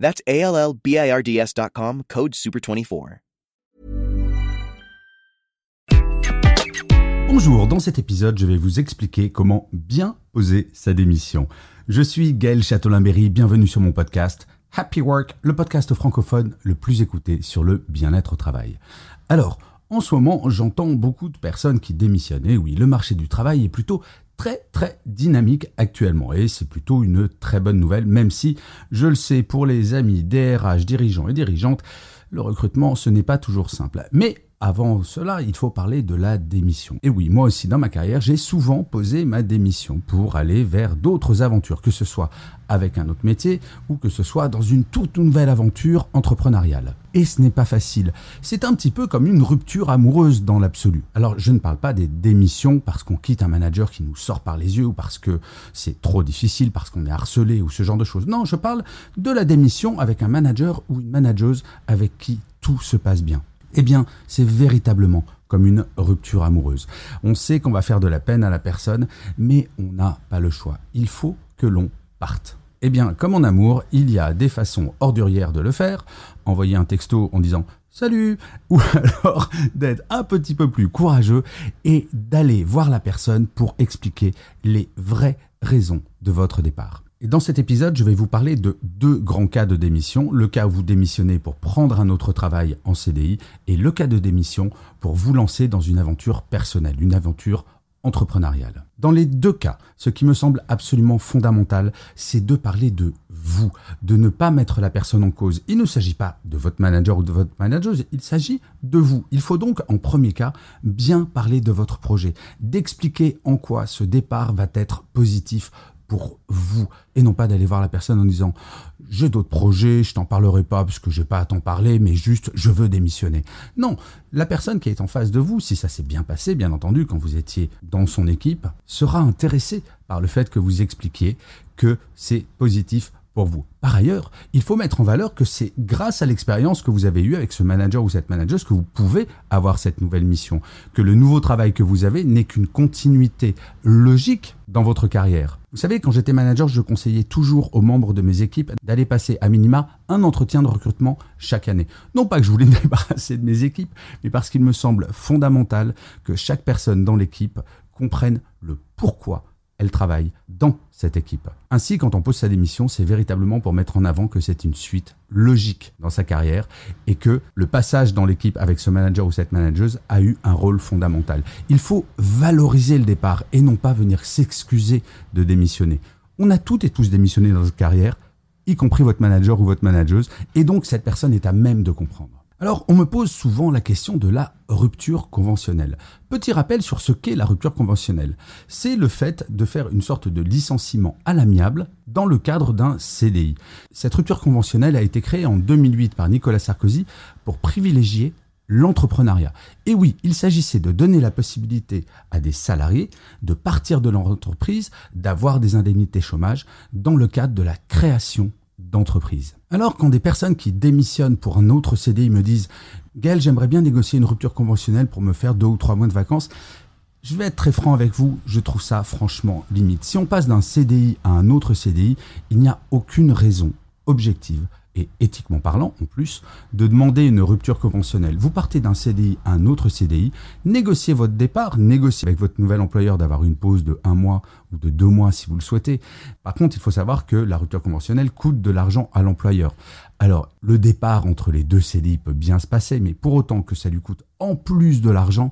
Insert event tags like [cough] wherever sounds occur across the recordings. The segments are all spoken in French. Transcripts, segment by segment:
That's code SUPER24. Bonjour, dans cet épisode, je vais vous expliquer comment bien poser sa démission. Je suis Gaël Châtelain-Berry, bienvenue sur mon podcast Happy Work, le podcast francophone le plus écouté sur le bien-être au travail. Alors, en ce moment, j'entends beaucoup de personnes qui démissionnent. Et oui, le marché du travail est plutôt très très dynamique actuellement et c'est plutôt une très bonne nouvelle même si je le sais pour les amis DRH dirigeants et dirigeantes le recrutement ce n'est pas toujours simple mais avant cela, il faut parler de la démission. Et oui, moi aussi dans ma carrière, j'ai souvent posé ma démission pour aller vers d'autres aventures, que ce soit avec un autre métier ou que ce soit dans une toute nouvelle aventure entrepreneuriale. Et ce n'est pas facile. C'est un petit peu comme une rupture amoureuse dans l'absolu. Alors je ne parle pas des démissions parce qu'on quitte un manager qui nous sort par les yeux ou parce que c'est trop difficile, parce qu'on est harcelé ou ce genre de choses. Non, je parle de la démission avec un manager ou une manageuse avec qui tout se passe bien. Eh bien, c'est véritablement comme une rupture amoureuse. On sait qu'on va faire de la peine à la personne, mais on n'a pas le choix. Il faut que l'on parte. Eh bien, comme en amour, il y a des façons ordurières de le faire. Envoyer un texto en disant Salut Ou [laughs] alors d'être un petit peu plus courageux et d'aller voir la personne pour expliquer les vraies raisons de votre départ. Et dans cet épisode, je vais vous parler de deux grands cas de démission. Le cas où vous démissionnez pour prendre un autre travail en CDI et le cas de démission pour vous lancer dans une aventure personnelle, une aventure entrepreneuriale. Dans les deux cas, ce qui me semble absolument fondamental, c'est de parler de vous, de ne pas mettre la personne en cause. Il ne s'agit pas de votre manager ou de votre manageuse, il s'agit de vous. Il faut donc, en premier cas, bien parler de votre projet, d'expliquer en quoi ce départ va être positif pour vous et non pas d'aller voir la personne en disant j'ai d'autres projets, je t'en parlerai pas parce que j'ai pas à t'en parler, mais juste je veux démissionner. Non, la personne qui est en face de vous, si ça s'est bien passé, bien entendu, quand vous étiez dans son équipe, sera intéressée par le fait que vous expliquiez que c'est positif pour vous. Par ailleurs, il faut mettre en valeur que c'est grâce à l'expérience que vous avez eue avec ce manager ou cette manageuse que vous pouvez avoir cette nouvelle mission, que le nouveau travail que vous avez n'est qu'une continuité logique dans votre carrière. Vous savez, quand j'étais manager, je conseillais toujours aux membres de mes équipes d'aller passer à minima un entretien de recrutement chaque année. Non pas que je voulais me [laughs] débarrasser de mes équipes, mais parce qu'il me semble fondamental que chaque personne dans l'équipe comprenne le pourquoi elle travaille dans cette équipe. Ainsi, quand on pose sa démission, c'est véritablement pour mettre en avant que c'est une suite logique dans sa carrière et que le passage dans l'équipe avec ce manager ou cette manageuse a eu un rôle fondamental. Il faut valoriser le départ et non pas venir s'excuser de démissionner. On a toutes et tous démissionné dans notre carrière, y compris votre manager ou votre manageuse, et donc cette personne est à même de comprendre. Alors, on me pose souvent la question de la rupture conventionnelle. Petit rappel sur ce qu'est la rupture conventionnelle. C'est le fait de faire une sorte de licenciement à l'amiable dans le cadre d'un CDI. Cette rupture conventionnelle a été créée en 2008 par Nicolas Sarkozy pour privilégier l'entrepreneuriat. Et oui, il s'agissait de donner la possibilité à des salariés de partir de leur entreprise, d'avoir des indemnités chômage dans le cadre de la création Alors quand des personnes qui démissionnent pour un autre CDI me disent Gaël, j'aimerais bien négocier une rupture conventionnelle pour me faire deux ou trois mois de vacances, je vais être très franc avec vous, je trouve ça franchement limite. Si on passe d'un CDI à un autre CDI, il n'y a aucune raison objective et éthiquement parlant en plus, de demander une rupture conventionnelle. Vous partez d'un CDI à un autre CDI, négociez votre départ, négociez avec votre nouvel employeur d'avoir une pause de un mois ou de deux mois si vous le souhaitez. Par contre, il faut savoir que la rupture conventionnelle coûte de l'argent à l'employeur. Alors, le départ entre les deux CDI peut bien se passer, mais pour autant que ça lui coûte en plus de l'argent,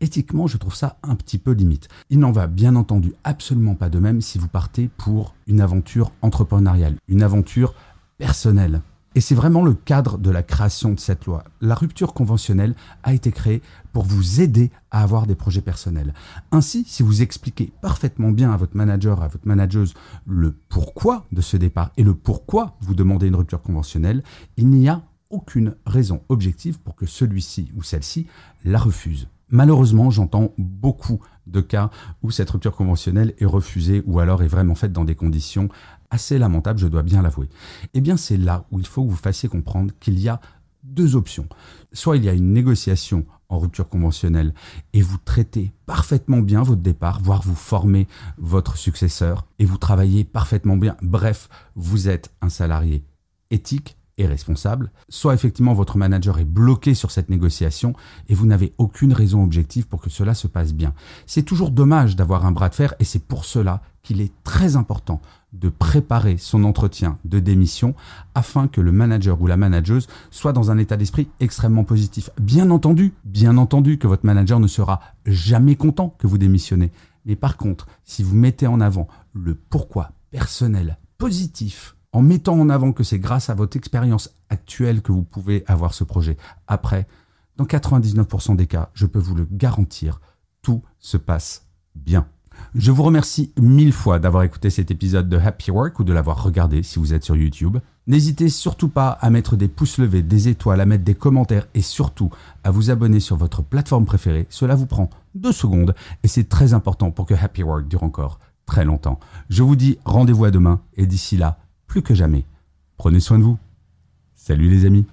éthiquement, je trouve ça un petit peu limite. Il n'en va bien entendu absolument pas de même si vous partez pour une aventure entrepreneuriale, une aventure personnel. Et c'est vraiment le cadre de la création de cette loi. La rupture conventionnelle a été créée pour vous aider à avoir des projets personnels. Ainsi, si vous expliquez parfaitement bien à votre manager, à votre manageuse, le pourquoi de ce départ et le pourquoi vous demandez une rupture conventionnelle, il n'y a aucune raison objective pour que celui-ci ou celle-ci la refuse. Malheureusement, j'entends beaucoup de cas où cette rupture conventionnelle est refusée ou alors est vraiment faite dans des conditions assez lamentables, je dois bien l'avouer. Eh bien, c'est là où il faut que vous fassiez comprendre qu'il y a deux options. Soit il y a une négociation en rupture conventionnelle et vous traitez parfaitement bien votre départ, voire vous formez votre successeur et vous travaillez parfaitement bien. Bref, vous êtes un salarié éthique et responsable, soit effectivement votre manager est bloqué sur cette négociation et vous n'avez aucune raison objective pour que cela se passe bien. C'est toujours dommage d'avoir un bras de fer et c'est pour cela qu'il est très important de préparer son entretien de démission afin que le manager ou la manageuse soit dans un état d'esprit extrêmement positif. Bien entendu, bien entendu que votre manager ne sera jamais content que vous démissionnez. Mais par contre, si vous mettez en avant le pourquoi personnel positif en mettant en avant que c'est grâce à votre expérience actuelle que vous pouvez avoir ce projet. Après, dans 99% des cas, je peux vous le garantir, tout se passe bien. Je vous remercie mille fois d'avoir écouté cet épisode de Happy Work ou de l'avoir regardé si vous êtes sur YouTube. N'hésitez surtout pas à mettre des pouces levés, des étoiles, à mettre des commentaires et surtout à vous abonner sur votre plateforme préférée. Cela vous prend deux secondes et c'est très important pour que Happy Work dure encore très longtemps. Je vous dis rendez-vous à demain et d'ici là, plus que jamais, prenez soin de vous. Salut les amis